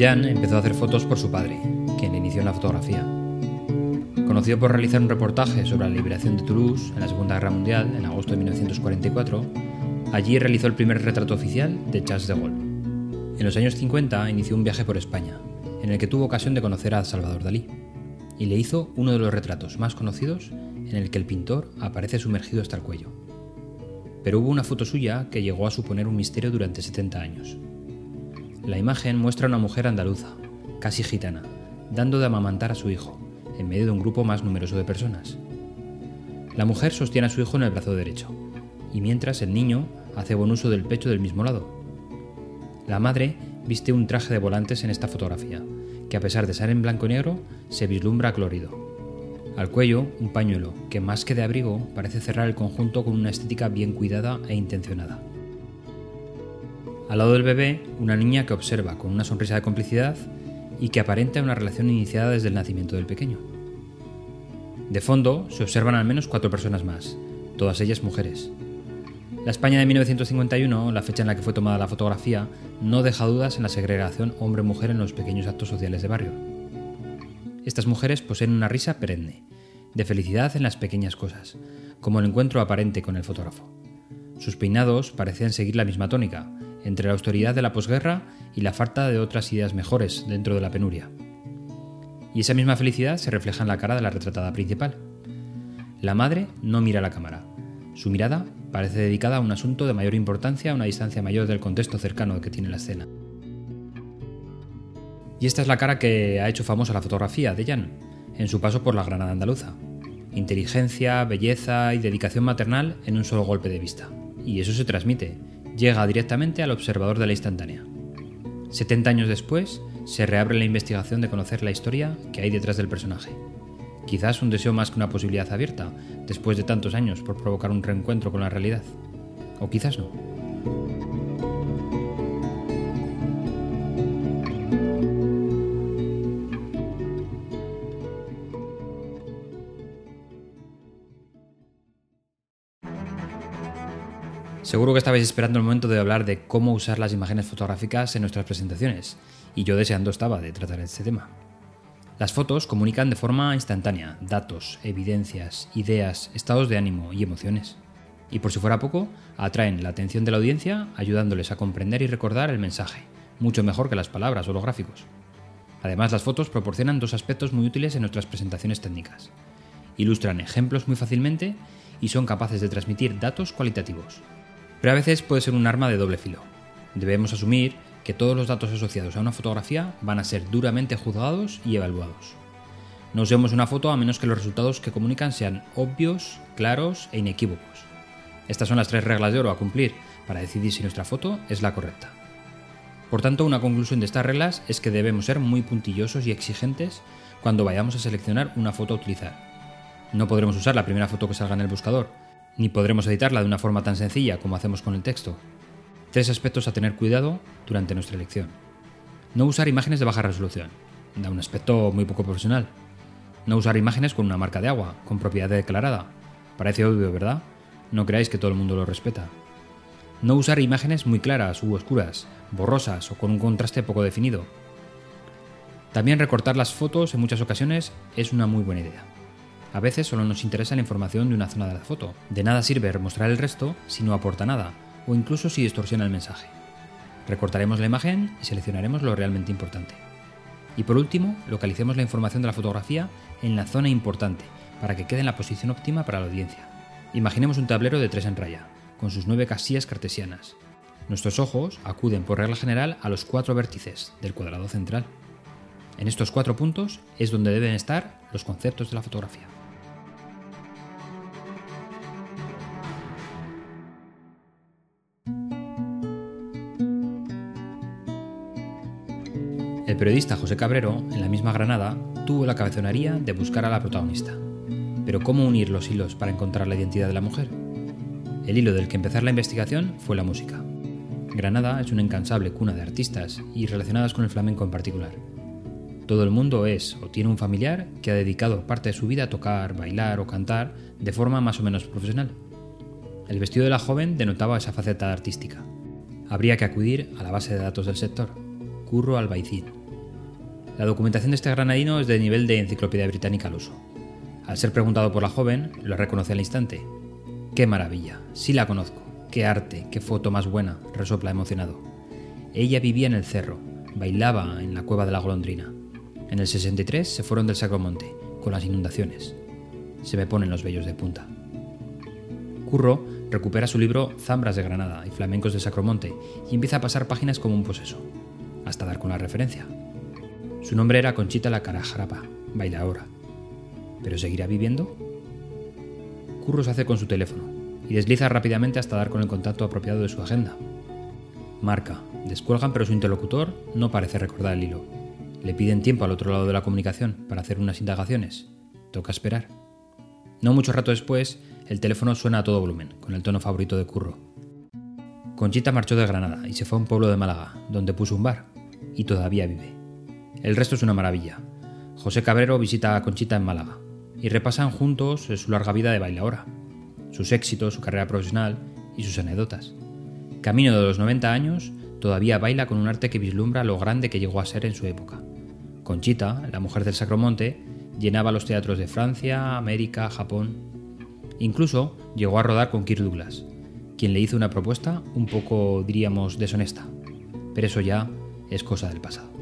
Jan empezó a hacer fotos por su padre, quien le inició en la fotografía. Conocido por realizar un reportaje sobre la liberación de Toulouse en la Segunda Guerra Mundial en agosto de 1944, allí realizó el primer retrato oficial de Charles de Gaulle. En los años 50 inició un viaje por España, en el que tuvo ocasión de conocer a Salvador Dalí, y le hizo uno de los retratos más conocidos en el que el pintor aparece sumergido hasta el cuello. Pero hubo una foto suya que llegó a suponer un misterio durante 70 años. La imagen muestra a una mujer andaluza, casi gitana, dando de amamantar a su hijo, en medio de un grupo más numeroso de personas. La mujer sostiene a su hijo en el brazo derecho, y mientras el niño hace buen uso del pecho del mismo lado. La madre viste un traje de volantes en esta fotografía, que a pesar de ser en blanco y negro, se vislumbra colorido. Al cuello, un pañuelo, que más que de abrigo, parece cerrar el conjunto con una estética bien cuidada e intencionada. Al lado del bebé, una niña que observa con una sonrisa de complicidad y que aparenta una relación iniciada desde el nacimiento del pequeño. De fondo se observan al menos cuatro personas más, todas ellas mujeres. La España de 1951, la fecha en la que fue tomada la fotografía, no deja dudas en la segregación hombre-mujer en los pequeños actos sociales de barrio. Estas mujeres poseen una risa perenne, de felicidad en las pequeñas cosas, como el encuentro aparente con el fotógrafo. Sus peinados parecen seguir la misma tónica, entre la austeridad de la posguerra y la falta de otras ideas mejores dentro de la penuria. Y esa misma felicidad se refleja en la cara de la retratada principal. La madre no mira a la cámara. Su mirada parece dedicada a un asunto de mayor importancia a una distancia mayor del contexto cercano que tiene la escena. Y esta es la cara que ha hecho famosa la fotografía de Jan en su paso por la Granada andaluza. Inteligencia, belleza y dedicación maternal en un solo golpe de vista. Y eso se transmite, llega directamente al observador de la instantánea. 70 años después, se reabre la investigación de conocer la historia que hay detrás del personaje. Quizás un deseo más que una posibilidad abierta, después de tantos años por provocar un reencuentro con la realidad. O quizás no. Seguro que estabais esperando el momento de hablar de cómo usar las imágenes fotográficas en nuestras presentaciones, y yo deseando estaba de tratar este tema. Las fotos comunican de forma instantánea datos, evidencias, ideas, estados de ánimo y emociones. Y por si fuera poco, atraen la atención de la audiencia ayudándoles a comprender y recordar el mensaje, mucho mejor que las palabras o los gráficos. Además, las fotos proporcionan dos aspectos muy útiles en nuestras presentaciones técnicas. Ilustran ejemplos muy fácilmente y son capaces de transmitir datos cualitativos, pero a veces puede ser un arma de doble filo. Debemos asumir que todos los datos asociados a una fotografía van a ser duramente juzgados y evaluados. No usemos una foto a menos que los resultados que comunican sean obvios, claros e inequívocos. Estas son las tres reglas de oro a cumplir para decidir si nuestra foto es la correcta. Por tanto, una conclusión de estas reglas es que debemos ser muy puntillosos y exigentes cuando vayamos a seleccionar una foto a utilizar. No podremos usar la primera foto que salga en el buscador, ni podremos editarla de una forma tan sencilla como hacemos con el texto. Tres aspectos a tener cuidado durante nuestra elección. No usar imágenes de baja resolución. Da un aspecto muy poco profesional. No usar imágenes con una marca de agua, con propiedad declarada. Parece obvio, ¿verdad? No creáis que todo el mundo lo respeta. No usar imágenes muy claras u oscuras, borrosas o con un contraste poco definido. También recortar las fotos en muchas ocasiones es una muy buena idea. A veces solo nos interesa la información de una zona de la foto. De nada sirve mostrar el resto si no aporta nada, o incluso si distorsiona el mensaje. Recortaremos la imagen y seleccionaremos lo realmente importante. Y por último, localicemos la información de la fotografía en la zona importante, para que quede en la posición óptima para la audiencia. Imaginemos un tablero de tres en raya, con sus nueve casillas cartesianas. Nuestros ojos acuden por regla general a los cuatro vértices del cuadrado central. En estos cuatro puntos es donde deben estar los conceptos de la fotografía. El periodista José Cabrero, en la misma Granada, tuvo la cabezonería de buscar a la protagonista. Pero ¿cómo unir los hilos para encontrar la identidad de la mujer? El hilo del que empezar la investigación fue la música. Granada es una incansable cuna de artistas y relacionadas con el flamenco en particular. Todo el mundo es o tiene un familiar que ha dedicado parte de su vida a tocar, bailar o cantar de forma más o menos profesional. El vestido de la joven denotaba esa faceta artística. Habría que acudir a la base de datos del sector, Curro Albaicín, La documentación de este granadino es de nivel de enciclopedia británica al uso. Al ser preguntado por la joven, lo reconoce al instante. ¡Qué maravilla! Sí la conozco. ¡Qué arte! ¡Qué foto más buena! resopla emocionado. Ella vivía en el cerro, bailaba en la cueva de la golondrina. En el 63 se fueron del Sacromonte, con las inundaciones. Se me ponen los vellos de punta. Curro recupera su libro Zambras de Granada y Flamencos del Sacromonte y empieza a pasar páginas como un poseso, hasta dar con la referencia. Su nombre era Conchita la Carajarapa, bailadora. ¿Pero seguirá viviendo? Curro se hace con su teléfono y desliza rápidamente hasta dar con el contacto apropiado de su agenda. Marca, descuelgan pero su interlocutor no parece recordar el hilo. Le piden tiempo al otro lado de la comunicación para hacer unas indagaciones. Toca esperar. No mucho rato después, el teléfono suena a todo volumen, con el tono favorito de Curro. Conchita marchó de Granada y se fue a un pueblo de Málaga, donde puso un bar, y todavía vive. El resto es una maravilla. José Cabrero visita a Conchita en Málaga y repasan juntos su larga vida de bailaora, sus éxitos, su carrera profesional y sus anécdotas. Camino de los 90 años, todavía baila con un arte que vislumbra lo grande que llegó a ser en su época. Conchita, la mujer del Sacromonte, llenaba los teatros de Francia, América, Japón. Incluso llegó a rodar con Kirk Douglas, quien le hizo una propuesta un poco, diríamos, deshonesta. Pero eso ya es cosa del pasado.